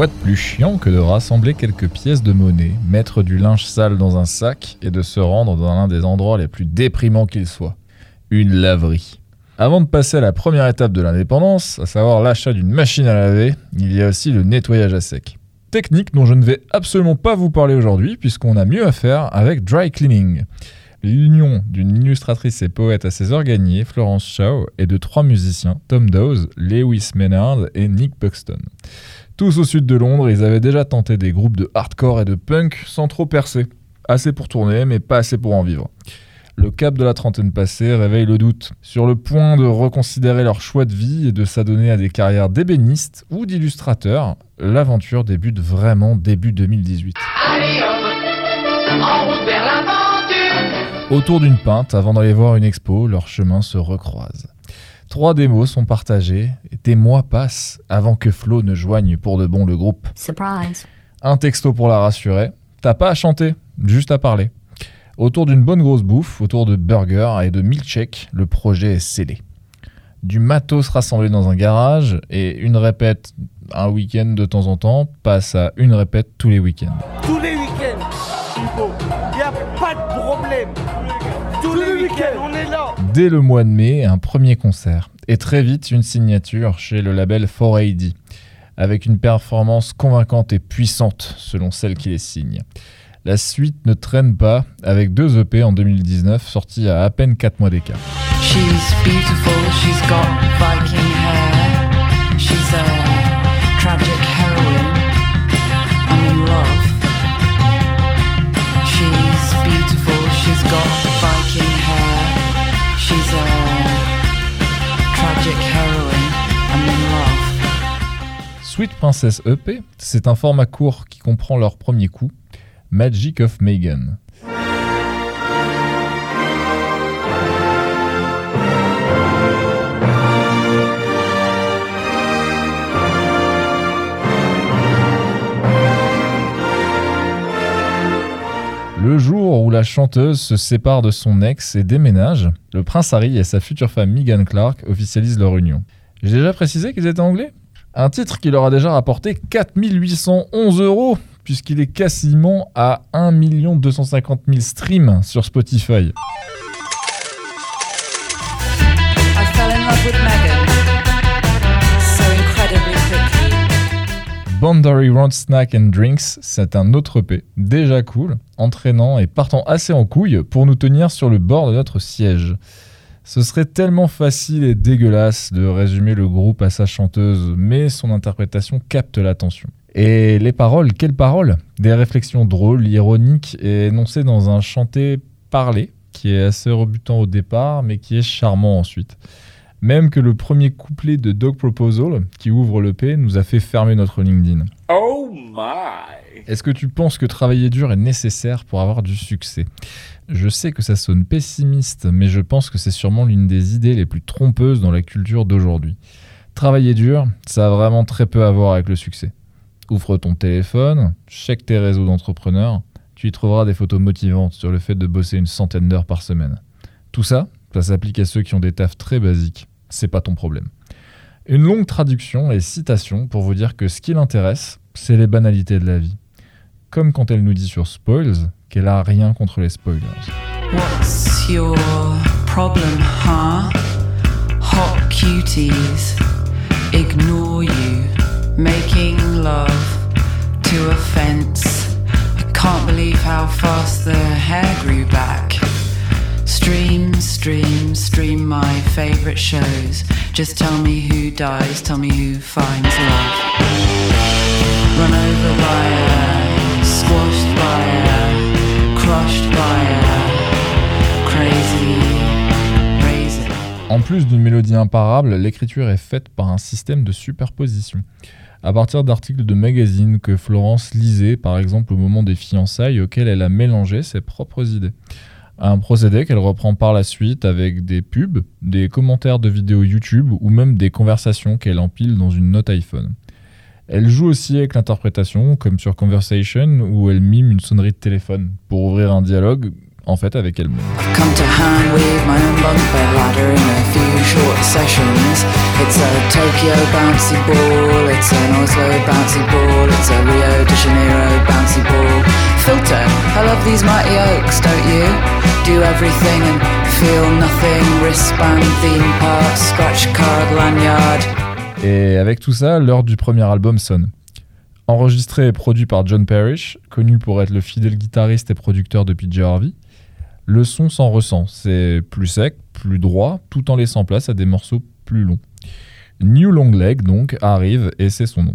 De plus chiant que de rassembler quelques pièces de monnaie, mettre du linge sale dans un sac et de se rendre dans l'un des endroits les plus déprimants qu'il soit Une laverie. Avant de passer à la première étape de l'indépendance, à savoir l'achat d'une machine à laver, il y a aussi le nettoyage à sec. Technique dont je ne vais absolument pas vous parler aujourd'hui puisqu'on a mieux à faire avec dry cleaning. L'union d'une illustratrice et poète à ses Florence Shaw, et de trois musiciens, Tom Dawes, Lewis Maynard et Nick Buxton. Tous au sud de Londres, ils avaient déjà tenté des groupes de hardcore et de punk sans trop percer. Assez pour tourner, mais pas assez pour en vivre. Le cap de la trentaine passée réveille le doute. Sur le point de reconsidérer leur choix de vie et de s'adonner à des carrières d'ébénistes ou d'illustrateurs, l'aventure débute vraiment début 2018. Autour d'une pinte, avant d'aller voir une expo, leurs chemins se recroisent. Trois démos sont partagées et des mois passent avant que Flo ne joigne pour de bon le groupe. Surprise. Un texto pour la rassurer. T'as pas à chanter, juste à parler. Autour d'une bonne grosse bouffe, autour de burgers et de milkshakes, le projet est scellé. Du matos rassemblé dans un garage et une répète un week-end de temps en temps passe à une répète tous les week-ends. Tous les week-ends, Hugo. Y a pas de problème. Tous les week-ends, on est là. Dès le mois de mai, un premier concert et très vite une signature chez le label 4AD avec une performance convaincante et puissante selon celle qui les signe. La suite ne traîne pas avec deux EP en 2019 sortis à à peine 4 mois d'écart. She's beautiful, she's got Viking hair. She's a tragic heroine. I'm in love. She's beautiful, she's got Viking Sweet Princess EP, c'est un format court qui comprend leur premier coup, Magic of Megan. Le jour où la chanteuse se sépare de son ex et déménage, le prince Harry et sa future femme Meghan Clark officialisent leur union. J'ai déjà précisé qu'ils étaient anglais? Un titre qui leur a déjà rapporté 4811 euros, puisqu'il est quasiment à 1 250 000 streams sur Spotify. Boundary Round Snack and Drinks, c'est un autre EP, déjà cool, entraînant et partant assez en couille pour nous tenir sur le bord de notre siège. Ce serait tellement facile et dégueulasse de résumer le groupe à sa chanteuse, mais son interprétation capte l'attention. Et les paroles, quelles paroles? Des réflexions drôles, ironiques énoncées dans un chanté parlé, qui est assez rebutant au départ, mais qui est charmant ensuite. Même que le premier couplet de Dog Proposal, qui ouvre le P, nous a fait fermer notre LinkedIn. Oh my. Est-ce que tu penses que travailler dur est nécessaire pour avoir du succès? Je sais que ça sonne pessimiste, mais je pense que c'est sûrement l'une des idées les plus trompeuses dans la culture d'aujourd'hui. Travailler dur, ça a vraiment très peu à voir avec le succès. Ouvre ton téléphone, check tes réseaux d'entrepreneurs, tu y trouveras des photos motivantes sur le fait de bosser une centaine d'heures par semaine. Tout ça, ça s'applique à ceux qui ont des tafs très basiques. C'est pas ton problème. Une longue traduction et citation pour vous dire que ce qui l'intéresse, c'est les banalités de la vie. Comme quand elle nous dit sur Spoils qu'elle a rien contre les spoilers. What's your problem, huh? Hot cuties ignore you, making love to a fence. I can't believe how fast the hair grew back. Stream, stream, stream my favorite shows. Just tell me who dies, tell me who finds love. Run over by squashed by crushed by crazy. En plus d'une mélodie imparable, l'écriture est faite par un système de superposition. à partir d'articles de magazines que Florence lisait, par exemple au moment des fiançailles, auxquels elle a mélangé ses propres idées. Un procédé qu'elle reprend par la suite avec des pubs, des commentaires de vidéos YouTube ou même des conversations qu'elle empile dans une note iPhone. Elle joue aussi avec l'interprétation, comme sur Conversation, où elle mime une sonnerie de téléphone pour ouvrir un dialogue, en fait, avec elle-même. Filter, I love these mighty oaks, don't you? Do everything and feel nothing. Wristband, theme park, scratch card, lanyard. Et avec tout ça, l'heure du premier album sonne. Enregistré et produit par John Parrish, connu pour être le fidèle guitariste et producteur de PJ Harvey, le son s'en ressent. C'est plus sec, plus droit, tout en laissant place à des morceaux plus longs. New Long Leg, donc, arrive et c'est son nom.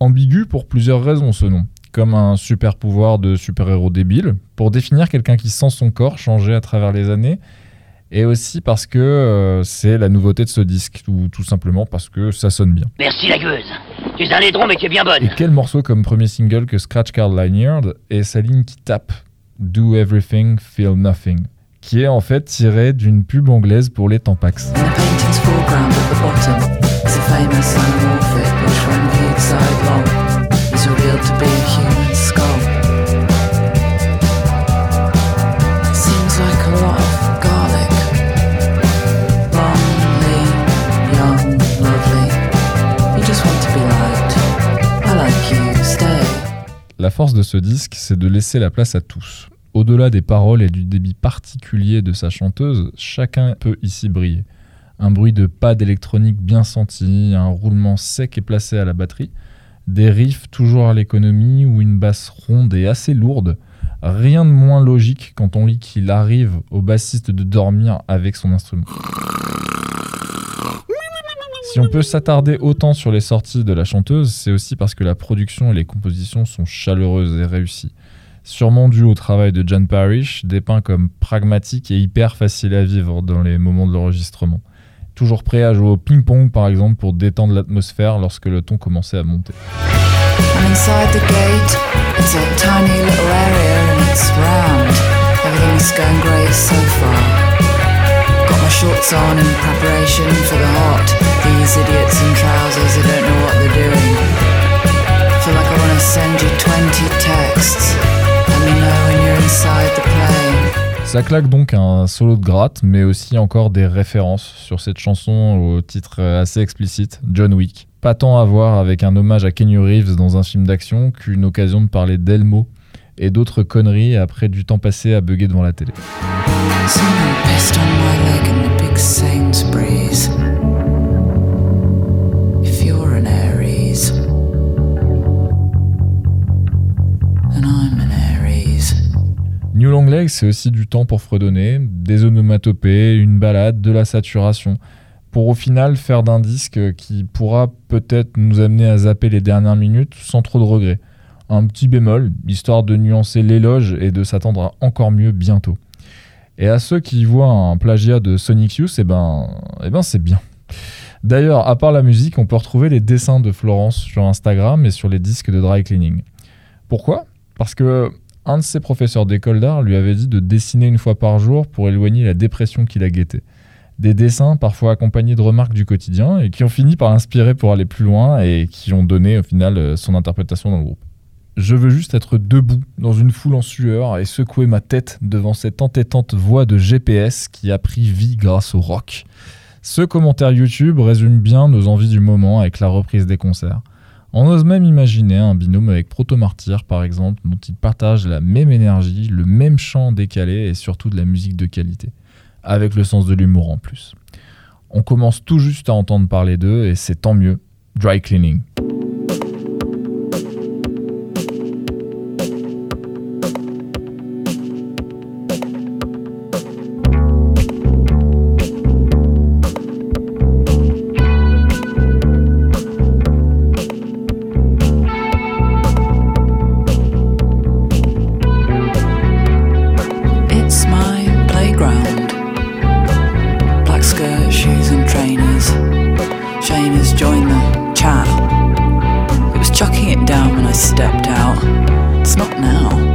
Ambigu pour plusieurs raisons ce nom. Comme un super pouvoir de super-héros débile, pour définir quelqu'un qui sent son corps changer à travers les années, et aussi parce que euh, c'est la nouveauté de ce disque, ou tout simplement parce que ça sonne bien. Merci la gueuse. Tu es un laidron, mais tu es bien bonne. Et quel morceau comme premier single que Scratch Card Lanyard et sa ligne qui tape? Do Everything, Feel Nothing, qui est en fait tirée d'une pub anglaise pour les Tampax. La force de ce disque, c'est de laisser la place à tous. Au-delà des paroles et du débit particulier de sa chanteuse, chacun peut ici briller. Un bruit de pas d'électronique bien senti, un roulement sec et placé à la batterie, des riffs toujours à l'économie ou une basse ronde et assez lourde. Rien de moins logique quand on lit qu'il arrive au bassiste de dormir avec son instrument. Si on peut s'attarder autant sur les sorties de la chanteuse, c'est aussi parce que la production et les compositions sont chaleureuses et réussies. Sûrement dû au travail de John Parrish, dépeint comme pragmatique et hyper facile à vivre dans les moments de l'enregistrement. Toujours prêt à jouer au ping-pong par exemple pour détendre l'atmosphère lorsque le ton commençait à monter. Got my shorts on in preparation for the hot. These idiots in trousers who don't know what they're doing. Feel like I wanna send you 20 texts. Let me know when you're inside the plane. Ça claque donc un solo de gratte, mais aussi encore des références sur cette chanson au titre assez explicite, John Wick. Pas tant à voir avec un hommage à Kenny Reeves dans un film d'action qu'une occasion de parler d'Elmo et d'autres conneries après du temps passé à bugger devant la télé. New Long Legs, c'est aussi du temps pour fredonner, des onomatopées, une balade, de la saturation, pour au final faire d'un disque qui pourra peut-être nous amener à zapper les dernières minutes sans trop de regrets. Un petit bémol, histoire de nuancer l'éloge et de s'attendre à encore mieux bientôt. Et à ceux qui voient un plagiat de Sonic Youth, eh ben, eh ben c'est bien. D'ailleurs, à part la musique, on peut retrouver les dessins de Florence sur Instagram et sur les disques de dry cleaning. Pourquoi? Parce que un de ses professeurs d'école d'art lui avait dit de dessiner une fois par jour pour éloigner la dépression qui la guettait. Des dessins parfois accompagnés de remarques du quotidien et qui ont fini par l'inspirer pour aller plus loin et qui ont donné au final euh, son interprétation dans le groupe. Je veux juste être debout dans une foule en sueur et secouer ma tête devant cette entêtante voix de GPS qui a pris vie grâce au rock. Ce commentaire YouTube résume bien nos envies du moment avec la reprise des concerts. On ose même imaginer un binôme avec Proto Martyr par exemple, dont ils partagent la même énergie, le même chant décalé et surtout de la musique de qualité, avec le sens de l'humour en plus. On commence tout juste à entendre parler d'eux et c'est tant mieux. Dry cleaning. down when I stepped out. It's not now.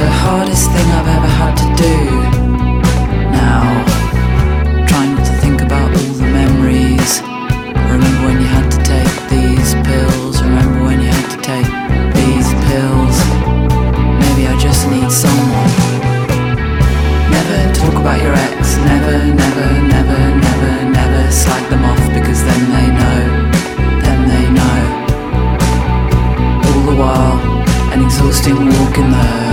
The hardest thing I've ever had to do. Now, trying not to think about all the memories. Remember when you had to take these pills? Remember when you had to take these pills? Maybe I just need someone. Never talk about your ex. Never, never, never, never, never slag them off because then they know. Then they know. All the while, an exhausting walk in the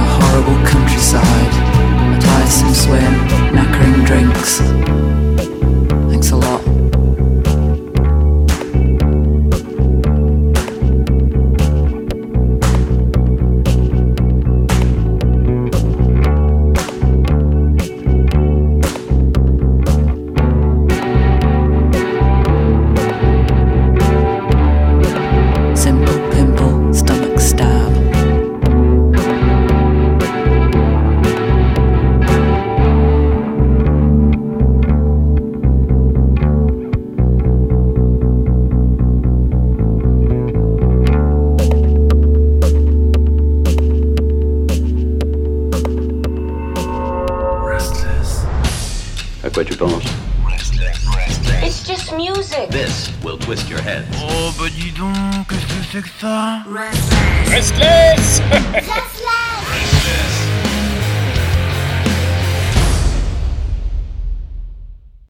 Penses It's just music. This will twist your head. Oh bah dis donc, qu'est-ce que c'est que ça? Restless